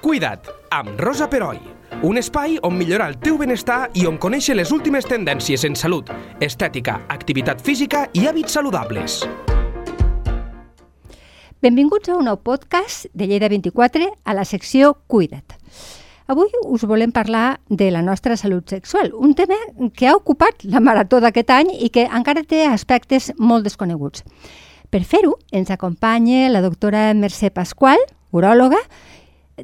Cuida't, amb Rosa Peroi. Un espai on millorar el teu benestar i on conèixer les últimes tendències en salut, estètica, activitat física i hàbits saludables. Benvinguts a un nou podcast de Lleida 24 a la secció Cuida't. Avui us volem parlar de la nostra salut sexual, un tema que ha ocupat la marató d'aquest any i que encara té aspectes molt desconeguts. Per fer-ho, ens acompanya la doctora Mercè Pasqual, uròloga,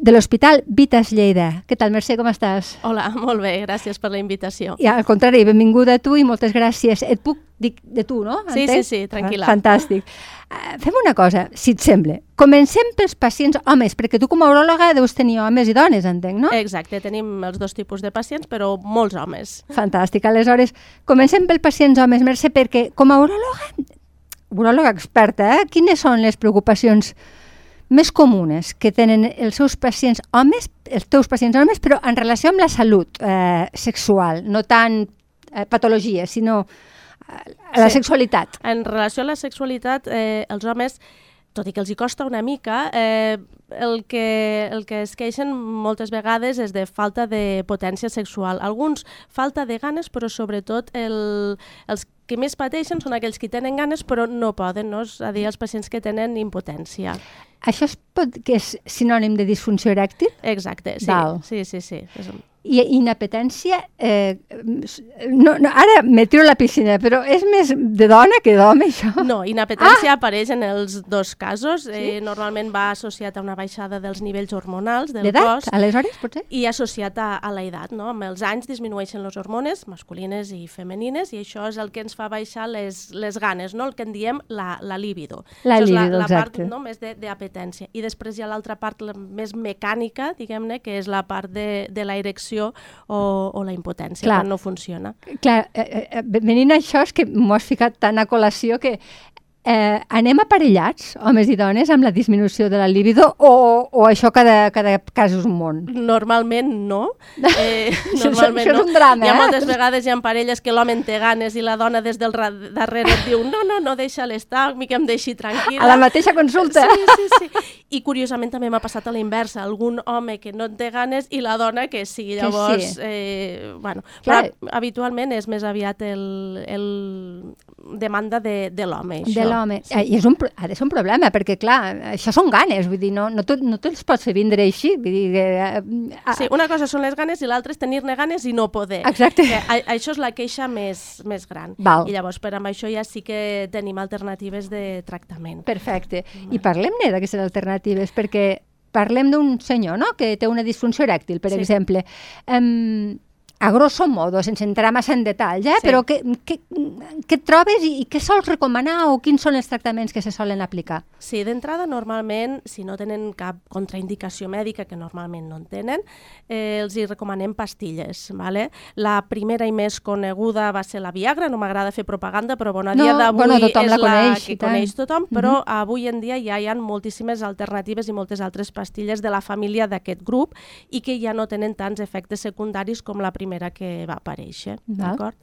de l'Hospital Vitas Lleida. Què tal, Mercè, com estàs? Hola, molt bé, gràcies per la invitació. I al contrari, benvinguda a tu i moltes gràcies. Et puc dir de tu, no? Sí, Entenc? sí, sí, tranquil·la. Fantàstic. Uh, fem una cosa, si et sembla. Comencem pels pacients homes, perquè tu com a uròloga deus tenir homes i dones, entenc, no? Exacte, tenim els dos tipus de pacients, però molts homes. Fantàstic. Aleshores, comencem pel pacients homes, Mercè, perquè com a uròloga, uròloga experta, eh, quines són les preocupacions més comunes que tenen els seus pacients homes, els teus pacients homes, però en relació amb la salut eh, sexual, no tant eh, patologia, sinó eh, la Sí. sexualitat. En relació a la sexualitat, eh, els homes, tot i que els hi costa una mica, eh, el, que, el que es queixen moltes vegades és de falta de potència sexual. Alguns falta de ganes, però sobretot el, els que més pateixen són aquells que tenen ganes però no poden, no? és a dir, els pacients que tenen impotència. Això es pot, que és sinònim de disfunció erèctil? Exacte, sí, Val. sí, sí, sí. És un... I inapetència, eh, no, no, ara me tiro a la piscina, però és més de dona que d'home, això? No, inapetència ah! apareix en els dos casos. Eh, normalment va associat a una baixada dels nivells hormonals del cos aleshores, potser? i associat a, a la edat. No? Amb els anys disminueixen les hormones masculines i femenines i això és el que ens fa baixar les, les ganes, no? el que en diem la, la libido. La això és la, la part no? més de- d'apetència. I després hi ha l'altra part la, més mecànica, diguem-ne, que és la part de, de la erecció o, o la impotència, Clar. quan no funciona. Clar, eh, eh, venint a això és que m'ho has ficat tan a col·lació que eh, anem aparellats, homes i dones, amb la disminució de la libido o, o això cada, cada cas és un món? Normalment no. Eh, Això- normalment això és no. un drama, Hi ha eh? moltes vegades hi ha parelles que l'home té ganes i la dona des del darrere et diu no, no, no, deixa-la estar, mi que em deixi tranquil·la. A la mateixa consulta? Sí, sí, sí. I curiosament també m'ha passat a la inversa, algun home que no en té ganes i la dona que sí. Que Llavors, sí. eh, bueno, Clar. però habitualment és més aviat el, el demanda de, de l'home, això. De l'home. Eh, I és un, ha de ser un problema, perquè, clar, això són ganes, vull dir, no, no, te, no te'ls pots fer vindre així, vull dir, eh, ah, Sí, una cosa són les ganes i l'altra és tenir-ne ganes i no poder. Exacte. Que, a, això és la queixa més, més gran. Val. I llavors, per amb això ja sí que tenim alternatives de tractament. Perfecte. I parlem-ne d'aquestes alternatives, perquè parlem d'un senyor no? que té una disfunció erèctil, per Sí. exemple. Um, a grosso modo, sense entrar massa en detall, eh? Sí. però què, què, què trobes i, i què sols recomanar o quins són els tractaments que se solen aplicar? Sí, d'entrada, normalment, si no tenen cap contraindicació mèdica, que normalment no en tenen, eh, els hi recomanem pastilles. Vale? La primera i més coneguda va ser la Viagra, no m'agrada fer propaganda, però bueno, a No, dia d'avui bueno, és la coneix, i que tant. coneix tothom, però avui en dia ja hi ha moltíssimes alternatives i moltes altres pastilles de la família d'aquest grup i que ja no tenen tants efectes secundaris com la primera que va aparèixer. D'acord?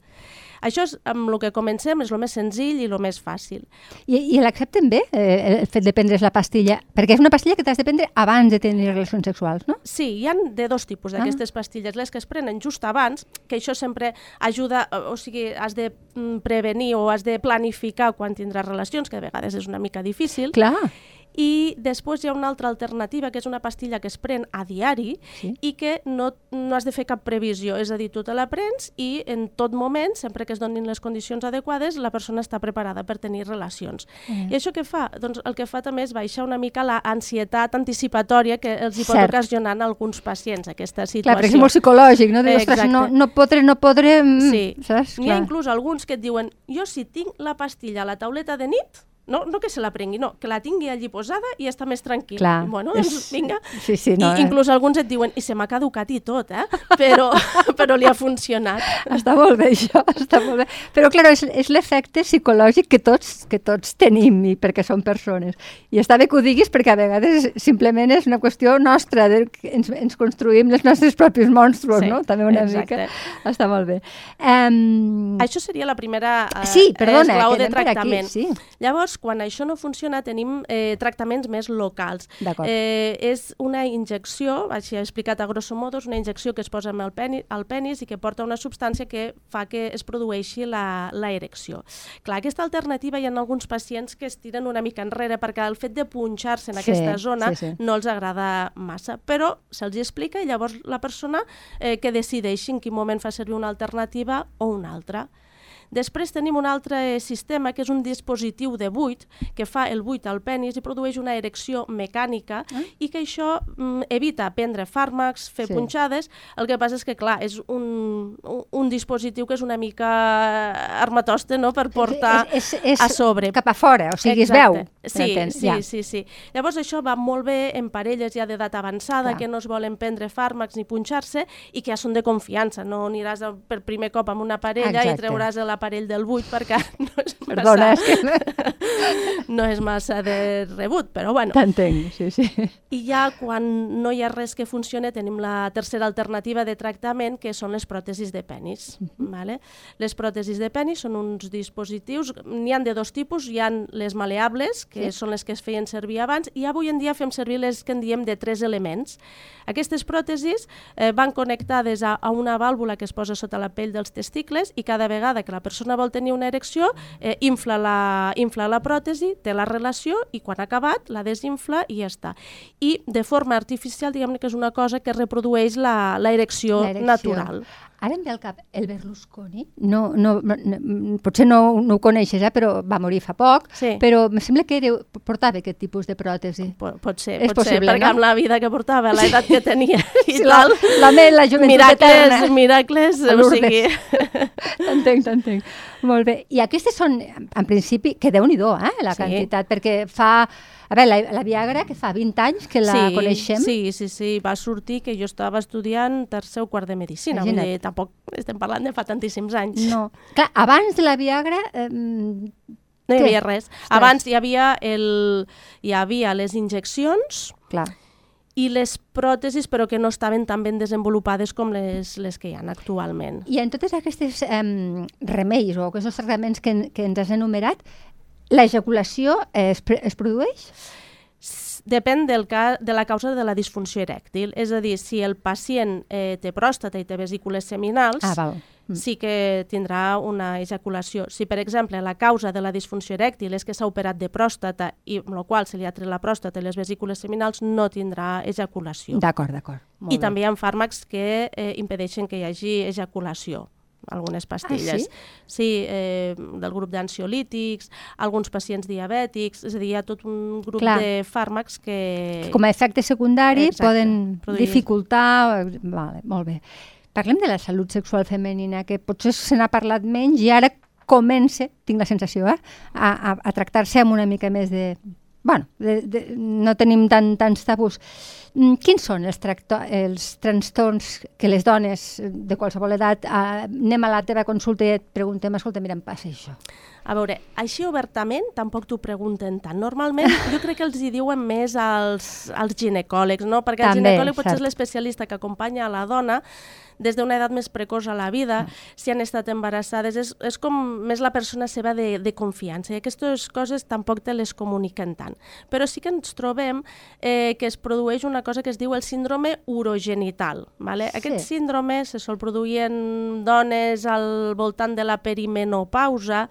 Això és amb el que comencem, és el més senzill i el més fàcil. I, i l'accepten bé, eh, el fet de prendre's la pastilla? Perquè és una pastilla que t'has de prendre abans de tenir relacions sexuals, no? Sí, hi han de dos tipus d'aquestes pastilles. Les que es prenen just abans, que això sempre ajuda, eh, o sigui, has de mm, prevenir o has de planificar quan tindràs relacions, que de vegades és una mica difícil. Clar. I després hi ha una altra alternativa, que és una pastilla que es pren a diari Sí. i que no, no has de fer cap previsió. És a dir, tu te la prens i en tot moment, sempre que es donin les condicions adequades, la persona està preparada per tenir relacions. Mm. I això què fa? Doncs el que fa també és baixar una mica la ansietat anticipatòria que els hi pot Cert. ocasionar a alguns pacients, aquesta situació. Clar, perquè és molt psicològic, no? Dius, ostres, no, no podré, no podré... mm, Sí. N'hi ha inclús alguns que et diuen jo si tinc la pastilla a la tauleta de nit, no, no que se la prengui, no, que la tingui allí posada i està més tranquil. Clar, I, bueno, doncs vinga. Sí, sí, no, I eh. inclús alguns et diuen, i se m'ha caducat i tot, eh? Però, però li ha funcionat. Està molt bé això, està molt bé. Però, clar, és, és l'efecte psicològic que tots, que tots tenim i perquè som persones. I està bé que ho diguis perquè a vegades simplement és una qüestió nostra, de, ens, ens construïm els nostres propis monstruos, Sí, no? També una exacte. mica. Està molt bé. Um, Això seria la primera eh, Sí, perdona, esglau de per aquí, tractament. sí. Llavors, Llavors, quan això no funciona, tenim eh, tractaments més locals. Eh, és una injecció, així he explicat a grosso modo, és una injecció que es posa el penis, al penis i que porta una substància que fa que es produeixi la, la erecció. Clar, aquesta alternativa hi ha alguns pacients que es tiren una mica enrere perquè el fet de punxar-se en Sí, aquesta zona sí, sí. no els agrada massa, però se'ls explica i llavors la persona eh, que decideixi en quin moment fa servir una alternativa o una altra. Després tenim un altre sistema que és un dispositiu de buit que fa el buit al penis i produeix una erecció mecànica Ah. i que això mm, evita prendre fàrmacs, fer Sí. punxades. El que passa és que, clar, és un, un, dispositiu que és una mica armatoste no? per portar és, és, és a sobre. Cap a fora, o sigui, Exacte. es veu. Sí, sí, Ja. sí, sí. Llavors això va molt bé en parelles ja d'edat avançada, Clar. que no es volen prendre fàrmacs ni punxar-se i que ja són de confiança. No aniràs per primer cop amb una parella Exacte. i treuràs l'aparell del buit perquè no és massa, Perdona, és que no és massa de rebut, però bueno. t'entenc, sí, sí. I ja quan no hi ha res que funcione tenim la tercera alternativa de tractament que són les pròtesis de penis. vale? Les pròtesis de penis són uns dispositius, n'hi han de dos tipus, hi han les maleables, que Sí. són les que es feien servir abans, i avui en dia fem servir les que en diem de tres elements. Aquestes pròtesis eh, van connectades a, a una vàlvula que es posa sota la pell dels testicles i cada vegada que la persona vol tenir una erecció, eh, infla, la, infla la pròtesi, té la relació i quan ha acabat la desinfla i ja està. I de forma artificial, diguem que és una cosa que reprodueix la, la erecció L'erecció. natural. Ara em ve al cap el Berlusconi. No, no, no, potser no, no ho coneixes, eh, però va morir fa poc, Sí. però em sembla que era, portava aquest tipus de pròtesi. Po- Pot ser, És pot ser, possible, perquè no? amb la vida que portava, l'edat que tenia i Sí, la- tal... la me- la joventut miracles, eterna. miracles, o sigui... T'entenc, t'entenc. Molt bé. I aquestes són, en principi, que déu nhi eh, la Sí. quantitat, perquè fa... A veure, la, la Viagra, que fa 20 anys que la sí, coneixem, Sí, sí, sí, va sortir que jo estava estudiant tercer o quart de Medicina, vull dir, tampoc estem parlant de fa tantíssims anys. no. Clar, abans de la Viagra... Eh, No hi havia res. Abans hi havia, el, hi havia les injeccions clar. i les pròtesis, però que no estaven tan ben desenvolupades com les, les que hi ha actualment. I en totes aquestes eh, remeis o aquests tractaments que, que ens has enumerat, l'ejaculació es, es produeix? Depèn del ca de la causa de la disfunció erèctil. És a dir, si el pacient eh, té pròstata i té vesícules seminals, Ah, val. Mm. sí que tindrà una ejaculació. Si, per exemple, la causa de la disfunció erèctil és que s'ha operat de pròstata i amb la qual se li ha tret la pròstata i les vesícules seminals, no tindrà ejaculació. D'acord, d'acord. I bé. també hi ha fàrmacs que eh, impedeixen que hi hagi ejaculació algunes pastilles. Ah, sí? Sí, eh, del grup d'ansiolítics, alguns pacients diabètics, és a dir, hi ha tot un grup Clar. de fàrmacs que... Que com a efecte secundari Exacte, poden produir- dificultar... Vale, molt bé. Parlem de la salut sexual femenina, que potser se n'ha parlat menys i ara comença, tinc la sensació, eh, a, a, a tractar-se amb una mica més de... bueno, de, de, no tenim tan, tants tabús. Mm, Quins són els, tracto, els trastorns que les dones de qualsevol edat eh, anem a la teva consulta i et preguntem, escolta, mira, em passa això. A veure, així obertament tampoc t'ho pregunten tant. Normalment jo crec que els hi diuen més als, als ginecòlegs, no? perquè el També, ginecòleg potser és l'especialista que acompanya a la dona des d'una edat més precoç a la vida, si han estat embarassades, és, és com més la persona seva de, de confiança i aquestes coses tampoc te les comuniquen tant. Però sí que ens trobem eh, que es produeix una cosa que es diu el síndrome urogenital. Vale? Sí. Aquest síndrome se sol produir en dones al voltant de la perimenopausa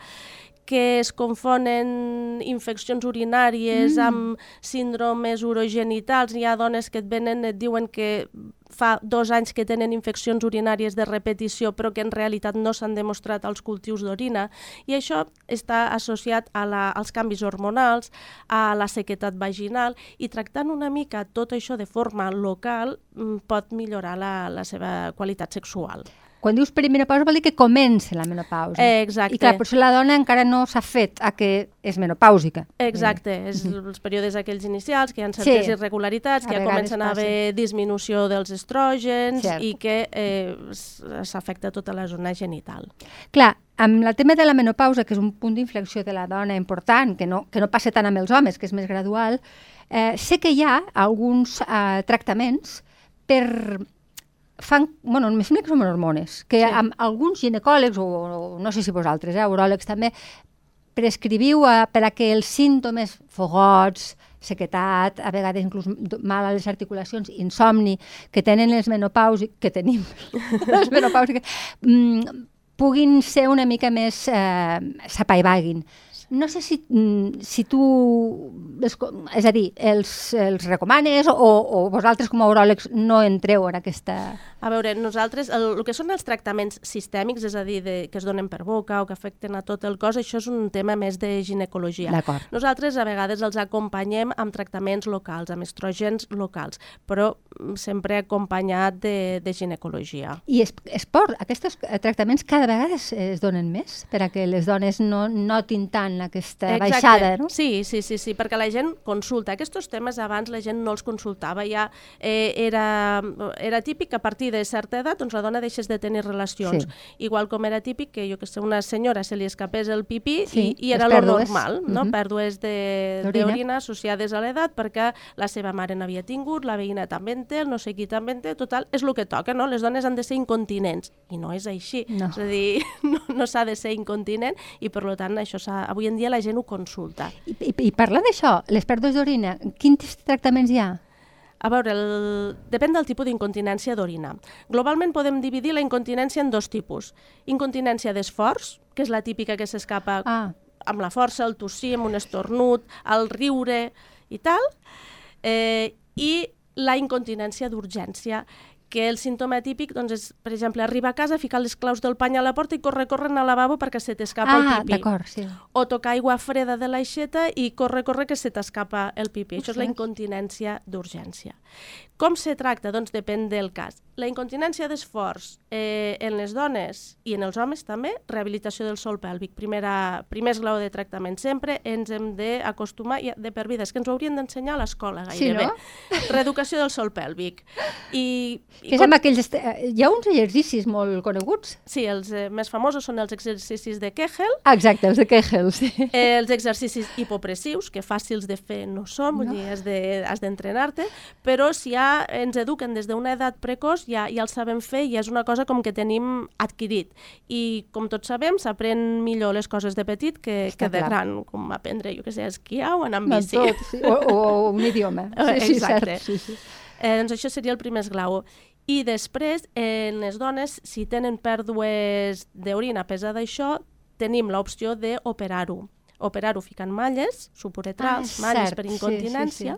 que es confonen infeccions urinàries mm. amb síndromes urogenitals. Hi ha dones que et venen, et diuen que fa dos anys que tenen infeccions urinàries de repetició, però que en realitat no s'han demostrat als cultius d'orina. I això està associat a la, als canvis hormonals, a la sequetat vaginal, i tractant una mica tot això de forma local mm, pot millorar la, la seva qualitat sexual. Quan dius perimenopausa vol dir que comença la menopausa. Eh, exacte. I clar, potser la dona encara no s'ha fet a que és menopàusica. Exacte, és els períodes aquells inicials, que hi ha certes Sí. irregularitats, A que ja comencen a haver disminució dels estrògens Cert. i que eh, s'afecta tota la zona genital. Clar, amb el tema de la menopausa, que és un punt d'inflexió de la dona important, que no, que no passa tant amb els homes, que és més gradual, eh, sé que hi ha alguns eh, tractaments per fan, bueno, em sembla que són hormones, que Sí. amb alguns ginecòlegs, o, o no sé si vosaltres, eh, uròlegs també, prescriviu a, per a que els símptomes, fogots, sequetat, a vegades inclús mal a les articulacions, insomni, que tenen les menopàusiques, que tenim les menopàusiques, mm, puguin ser una mica més... Eh, s'apaivaguin. No sé si, mm, si tu, és a dir, els, els recomanes o, o vosaltres com a uròlegs no entreu en aquesta... A veure, nosaltres, el, el que són els tractaments sistèmics, és a dir, de, que es donen per boca o que afecten a tot el cos, això és un tema més de ginecologia. Nosaltres a vegades els acompanyem amb tractaments locals, amb estrògens locals, però mm, sempre acompanyat de, de ginecologia. I es, esport, aquests tractaments cada vegada es, es donen més per a que les dones no notin tant aquesta baixada, no? Sí, sí, sí, sí, perquè la gent consulta. Aquests temes abans la gent no els consultava, ja eh, era, era típic que a partir de certa edat doncs la dona deixés de tenir relacions. Sí. Igual com era típic que, jo que sé, una senyora se li escapés el pipí Sí, i, i era lo pèrdues. normal, no? Mhm. Pèrdues de- D'orina. associades a l'edat perquè la seva mare n'havia tingut, la veïna també en té, el no sé qui també en té, total, és el que toca, no? Les dones han de ser incontinents i no és així. No. És a dir, no, no s'ha de ser incontinent i per tant això avui en dia la gent ho consulta. I, i, i parla d'això, les pèrdues d'orina, quins tractaments hi ha? A veure, el... depèn del tipus d'incontinència d'orina. Globalment podem dividir la incontinència en dos tipus. Incontinència d'esforç, que és la típica que s'escapa Ah, amb la força, el tossir, amb un estornut, el riure i tal, eh, i la incontinència d'urgència, que el símptoma típic doncs, és, per exemple, arribar a casa, ficar les claus del pany a la porta i córrer, córrer al lavabo perquè se t'escapa el ah pipí. d'acord, sí. O tocar aigua freda de l'aixeta i corre, corre, que se t'escapa el pipí. Això és la incontinència d'urgència. Com se tracta? Doncs depèn del cas. La incontinència d'esforç eh, en les dones i en els homes també, rehabilitació del sol pèlvic. Primera, primer esglaó de tractament. Sempre ens hem d'acostumar, i de per vida, és que ens ho haurien d'ensenyar a l'escola Sí, gairebé. no? Reeducació del sol pèlvic. I Que és amb aquells... est- eh, Hi ha uns exercicis molt coneguts. Sí, els eh, més famosos són els exercicis de Kegel, exacte, els de Kegel, sí. Eh, els exercicis hipopressius, que fàcils de fer no són, vull dir, has de- has d'entrenar-te, però si ja ens eduquen des d'una edat precoç, ja, ja els sabem fer i és una cosa com que tenim adquirit. I com tots sabem, s'aprèn millor les coses de petit que, Està que de clar. gran, com aprendre, jo què sé, a esquiar o anar amb No, bici. tot, sí. O, o un idioma. Sí, sí, exacte. cert. Sí, sí. Eh, doncs això seria el primer esglaó. I després, en les dones, si tenen pèrdues d'orina pesada això, tenim l'opció d'operar-ho. Operar-ho ficant malles supuretrals, Ah, malles cert, per sí, sí, incontinència,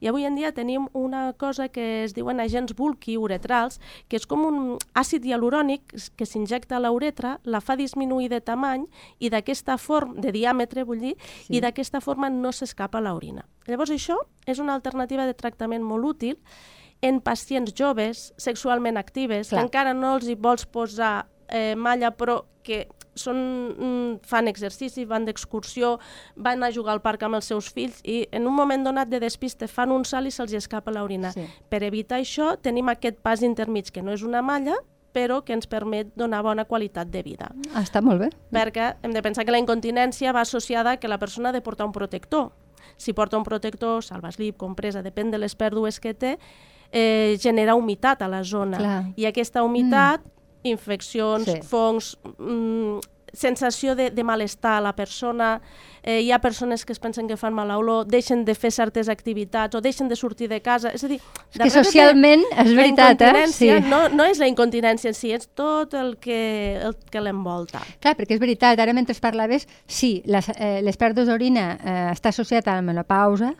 i avui en dia tenim una cosa que es diuen agents bulquiuretrals, que és com un àcid hialurònic que s'injecta a la uretra, la fa disminuir de tamany i d'aquesta forma, de diàmetre vull dir, Sí. i d'aquesta forma no s'escapa l'orina. Llavors això és una alternativa de tractament molt útil en pacients joves, sexualment actives, Clar. que encara no els hi vols posar eh, malla, però que són, mm, fan exercici, van d'excursió, van a jugar al parc amb els seus fills i en un moment donat de despiste fan un salt i se'ls escapa l'orina. Sí. Per evitar això tenim aquest pas intermig, que no és una malla, però que ens permet donar bona qualitat de vida. Ah, està molt bé. Perquè hem de pensar que la incontinència va associada a que la persona ha de portar un protector. Si porta un protector, salvaslip, compresa, depèn de les pèrdues que té, eh, genera humitat a la zona. Clar. I aquesta humitat, infeccions, Sí. fongs, mm, sensació de, de malestar a la persona, eh, hi ha persones que es pensen que fan mala olor, deixen de fer certes activitats o deixen de sortir de casa. És a dir, És que darrere de socialment, és veritat, eh? Sí. No, no és la incontinència en si, és tot el que, el que l'envolta. Clar, perquè és veritat, ara mentre parlaves, sí, les, eh, les pèrdues d'orina eh, està associat a la menopausa,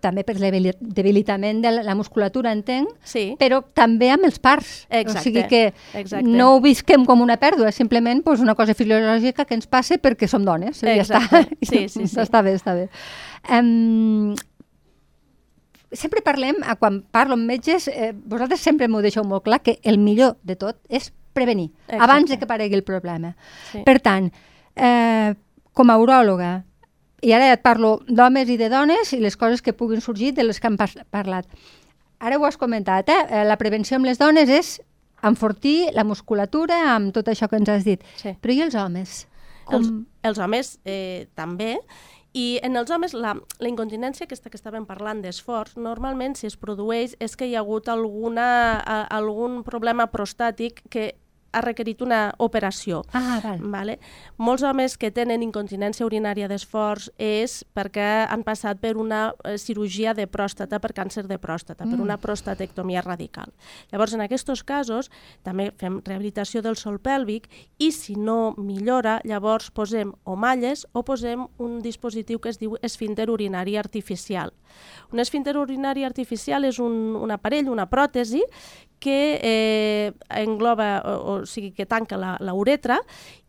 també per debilitament de la, la musculatura, entenc, Sí. però també amb els parts. Exacte, O sigui que exacte. no ho visquem com una pèrdua, simplement pues, una cosa fisiològica que ens passa perquè som dones. i Ja està. Sí, sí, sí. Està bé, està bé. Um, sempre parlem, a quan parlo amb metges, eh, vosaltres sempre m'ho deixeu molt clar, que el millor de tot és prevenir, Exacte. abans de que aparegui el problema. Sí. Per tant, eh, com a uròloga, i ara et parlo d'homes i de dones i les coses que puguin sorgir de les que hem parlat. Ara ho has comentat, eh? Eh, La prevenció amb les dones és enfortir la musculatura amb tot això que ens has dit. Sí. Però i els homes? Els, Com... els homes eh, també, i en els homes la, la incontinència aquesta que estàvem parlant d'esforç, normalment si es produeix és que hi ha hagut alguna, a, algun problema prostàtic que ha requerit una operació. Ah, val. Vale? Molts homes que tenen incontinència urinària d'esforç és perquè han passat per una eh, cirurgia de pròstata per càncer de pròstata, mm. per una prostatectomia radical. Llavors, en aquests casos, també fem rehabilitació del sol pèlvic i si no millora, llavors posem o malles o posem un dispositiu que es diu esfínter urinari artificial. Un esfínter urinari artificial és un, un aparell, una pròtesi, que eh, engloba, o, o sigui, que tanca la, la uretra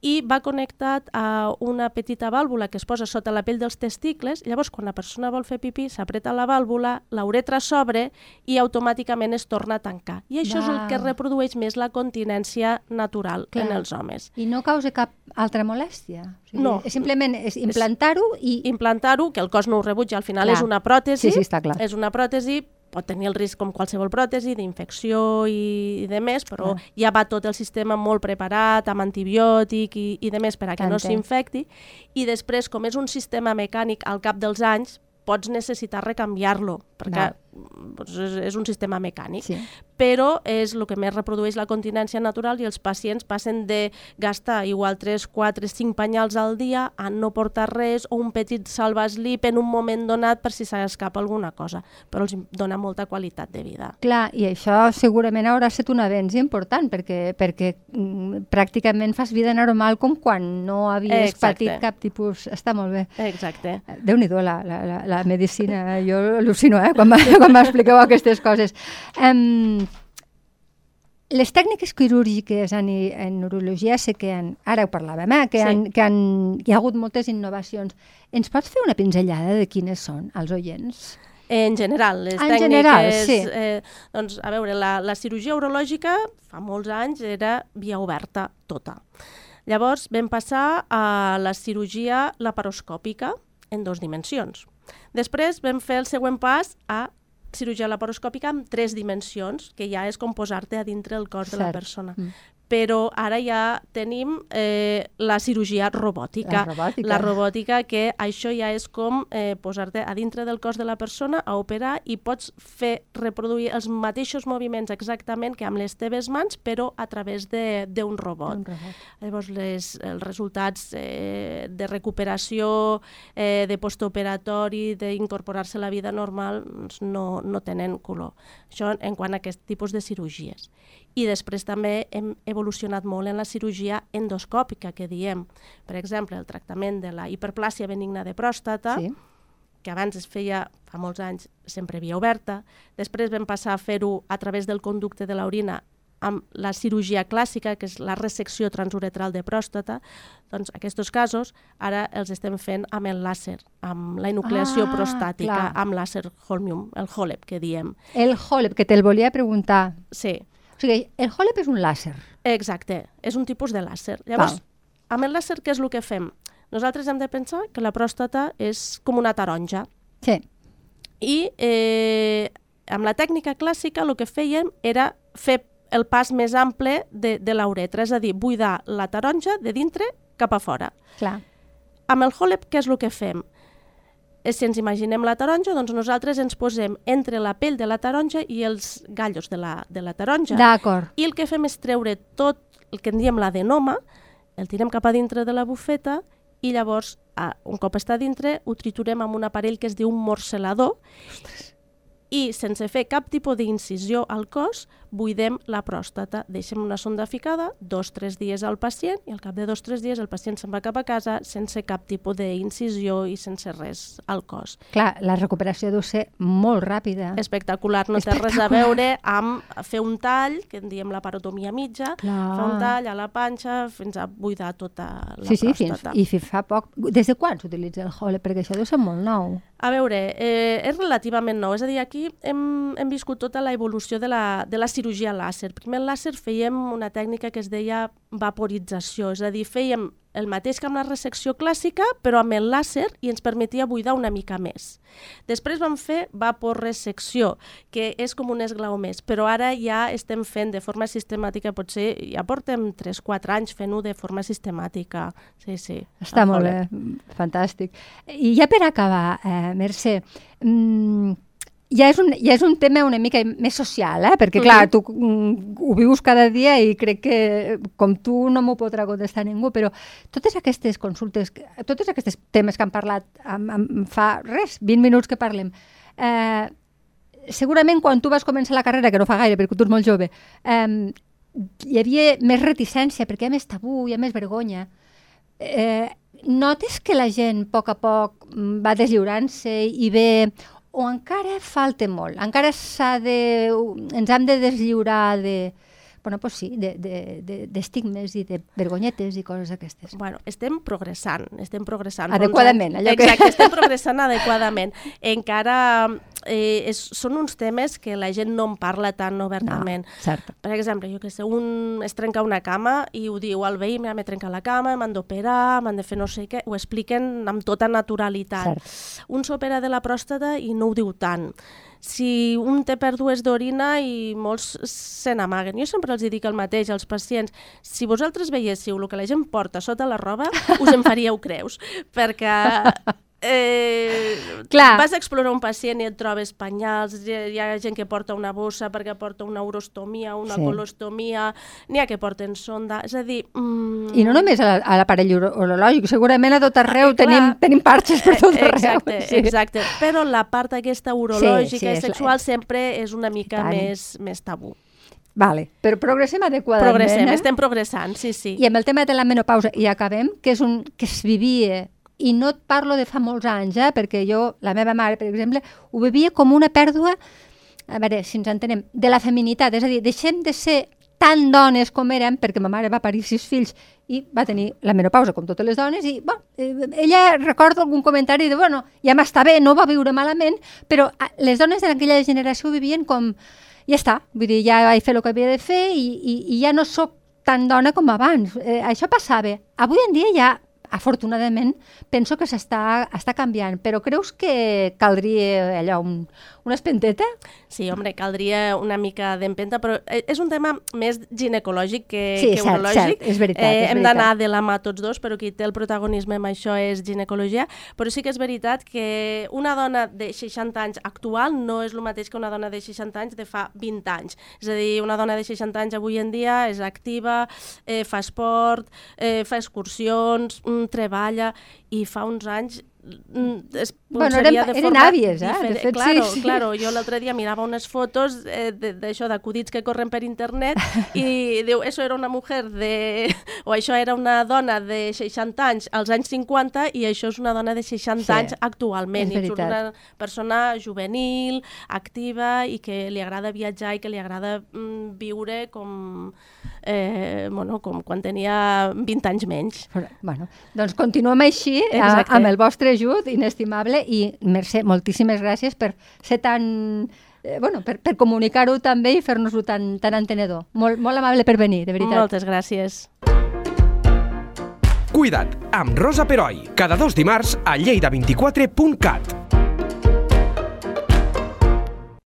i va connectat a una petita vàlvula que es posa sota la pell dels testicles. Llavors, quan la persona vol fer pipí, s'apreta la vàlvula, la uretra s'obre i automàticament es torna a tancar. I això Val. és el que reprodueix més la continència natural Clar. en els homes. I no causa cap altra molèstia? O sigui, no. Simplement és implantar-ho i... Implantar-ho, que el cos no ho rebutja, al final clar. és una pròtesi. Sí, sí, està clar. És una pròtesi, pot tenir el risc com qualsevol pròtesi d'infecció i, i de més, però ah. ja va tot el sistema molt preparat amb antibiòtic i, i de més per a que no s'infecti. I després com és un sistema mecànic al cap dels anys pots necessitar recanviar-lo perquè doncs, és, és un sistema mecànic sí però és el que més reprodueix la continència natural i els pacients passen de gastar igual 3, 4, 5 penyals al dia a no portar res o un petit salvaslip en un moment donat per si s'escapa alguna cosa, però els dona molta qualitat de vida. Clar, i això segurament haurà estat un avenç important perquè, perquè mm, pràcticament fas vida normal com quan no havies Exacte. patit cap tipus... Està molt bé. Exacte. Déu-n'hi-do la, la, la, la medicina, jo al·lucino eh, quan m'expliqueu aquestes coses. Um, les tècniques quirúrgiques en, en neurologia sé que han, ara ho parlàvem, eh, que, sí. han, que han, hi ha hagut moltes innovacions. Ens pots fer una pinzellada de quines són els oients? En general, les en tècniques... general, sí. Eh, doncs, a veure, la, la cirurgia urològica fa molts anys era via oberta tota. Llavors vam passar a la cirurgia laparoscòpica en dues dimensions. Després vam fer el següent pas a cirurgia laparoscòpica amb tres dimensions, que ja és com posar-te a dintre el cos Cert. de la persona. Mm però ara ja tenim eh, la cirurgia robòtica. La robòtica. La robòtica, que això ja és com eh, posar-te a dintre del cos de la persona a operar i pots fer reproduir els mateixos moviments exactament que amb les teves mans, però a través d'un robot. robot. Llavors, les, els resultats eh, de recuperació, eh, de postoperatori, d'incorporar-se a la vida normal, doncs no, no tenen color. Això en quant a aquest tipus de cirurgies i després també hem evolucionat molt en la cirurgia endoscòpica, que diem, per exemple, el tractament de la hiperplàsia benigna de pròstata, sí. que abans es feia, fa molts anys, sempre via oberta, després vam passar a fer-ho a través del conducte de l'orina amb la cirurgia clàssica, que és la resecció transuretral de pròstata, doncs aquests casos ara els estem fent amb el làser, amb la enucleació ah, prostàtica, clar. amb làser holmium, el HOLEP, que diem. El HOLEP, que te'l volia preguntar. Sí. O sigui, el HOLEP és un làser. Exacte, és un tipus de làser. Llavors, Val. amb el làser què és el que fem? Nosaltres hem de pensar que la pròstata és com una taronja. Sí. I eh, amb la tècnica clàssica el que fèiem era fer el pas més ample de, de l'uretra, és a dir, buidar la taronja de dintre cap a fora. Clar. Amb el HOLEP què és el que fem? Si ens imaginem la taronja, doncs nosaltres ens posem entre la pell de la taronja i els gallos de la, de la taronja. D'acord. I el que fem és treure tot el que en diem l'adenoma, el tirem cap a dintre de la bufeta i llavors, un cop està dintre, ho triturem amb un aparell que es diu un morcelador Ostres i sense fer cap tipus d'incisió al cos, buidem la pròstata. Deixem una sonda ficada, dos o tres dies al pacient i al cap de dos o tres dies el pacient se'n va cap a casa sense cap tipus d'incisió i sense res al cos. Clar, la recuperació deu ser molt ràpida. Espectacular, no té res a veure amb fer un tall, que en diem la parotomia mitja, Clar. fer un tall a la panxa fins a buidar tota la sí, sí, pròstata. Fins, I fa poc... Des de quan s'utilitza el HOLE? Perquè això deu ser molt nou. A veure, eh, és relativament nou, és a dir, aquí hem, hem viscut tota la evolució de la, de la cirurgia làser. Primer el làser fèiem una tècnica que es deia vaporització, és a dir, fèiem el mateix que amb la resecció clàssica, però amb el làser i ens permetia buidar una mica més. Després vam fer vaporresecció, que és com un esglau més, però ara ja estem fent de forma sistemàtica, potser ja portem 3-4 anys fent-ho de forma sistemàtica. Sí, sí. Està molt bé, fantàstic. I ja per acabar, eh, Mercè, mmm, ja és, un, ja és un tema una mica més social, eh? perquè clar, tu mm, ho vius cada dia i crec que com tu no m'ho podrà contestar ningú, però totes aquestes consultes, totes aquestes temes que han parlat em, em fa res, 20 minuts que parlem, eh, segurament quan tu vas començar la carrera, que no fa gaire perquè tu ets molt jove, eh, hi havia més reticència perquè hi ha més tabú, hi ha més vergonya. Eh, notes que la gent a poc a poc va deslliurant-se i ve o encara falta molt, encara s'ha de, ens hem de deslliurar de, bueno, pues sí, d'estigmes de, de, de, i de vergonyetes i coses d'aquestes. Bueno, estem progressant, estem progressant. Adequadament, allò que... Exacte, estem progressant adequadament. Encara eh, és, són uns temes que la gent no en parla tan obertament. No, cert. Per exemple, jo que sé, un es trenca una cama i ho diu al veí, m'he trencat la cama, m'han d'operar, m'han de fer no sé què, ho expliquen amb tota naturalitat. Cert. Un s'opera de la pròstata i no ho diu tant si un té pèrdues d'orina i molts se n'amaguen. Jo sempre els dic el mateix als pacients, si vosaltres veiéssiu el que la gent porta sota la roba, us en faríeu creus, perquè eh, Clar. vas a explorar un pacient i et trobes penyals, hi, hi ha gent que porta una bossa perquè porta una urostomia, una Sí. colostomia, n'hi ha que porten sonda, és a dir... Mm, I no només a, l'aparell uro- urològic, segurament a tot arreu Ah, clar. tenim, tenim parxes per tot arreu. Exacte, exacte. Però la part aquesta urològica sí, i és la- sexual sempre és una mica tant. més, més tabú. Vale, però progressem adequadament. Progressem, eh? estem progressant, sí, sí. I amb el tema de la menopausa, i acabem, que és un que es vivia, i no et parlo de fa molts anys, eh, perquè jo, la meva mare, per exemple, ho vivia com una pèrdua, a veure si ens entenem, de la feminitat, és a dir, deixem de ser tan dones com érem, perquè ma mare va parir sis fills i va tenir la menopausa, com totes les dones, i bueno, eh, ella recorda algun comentari de, bueno, ja m'està bé, no va viure malament, però les dones d'aquella generació vivien com, ja està, vull dir, ja vaig fer el que havia de fer i, i, i ja no sóc tan dona com abans. Eh, això passava. Avui en dia ja, afortunadament, penso que s'està està canviant, però creus que caldria allò, un, una espenteta? Sí, home, caldria una mica d'empenta, però eh, és un tema més ginecològic que, Sí, que cert, urològic. cert, és veritat, Eh, és hem d'anar de la mà tots dos, però qui té el protagonisme amb això és ginecologia, però sí que és veritat que una dona de 60 anys actual no és el mateix que una dona de 60 anys de fa 20 anys. És a dir, una dona de 60 anys avui en dia és activa, eh, fa esport, eh, fa excursions, mm, treballa, i fa uns anys es Bueno, eren- de eren àvies, eh? De fet, sí, claro, sí. claro, jo l'altre dia mirava unes fotos eh, d'això, d'acudits que corren per internet i diu, això era una mujer de... o això era una dona de 60 anys als anys 50 i això és una dona de 60 Sí, anys actualment. és I surt una persona juvenil, activa i que li agrada viatjar i que li agrada mm, viure com, eh, bueno, com quan tenia 20 anys menys. Però, bueno, doncs continuem així, a, Exacte. amb el vostre ajut inestimable i, Mercè, moltíssimes gràcies per ser tan... Eh, bueno, per, per comunicar-ho també i fer-nos-ho tan, tan entenedor. Molt, molt amable per venir, de veritat. Moltes gràcies. Cuida't, amb Rosa Peroi, cada dos dimarts a lleida24.cat.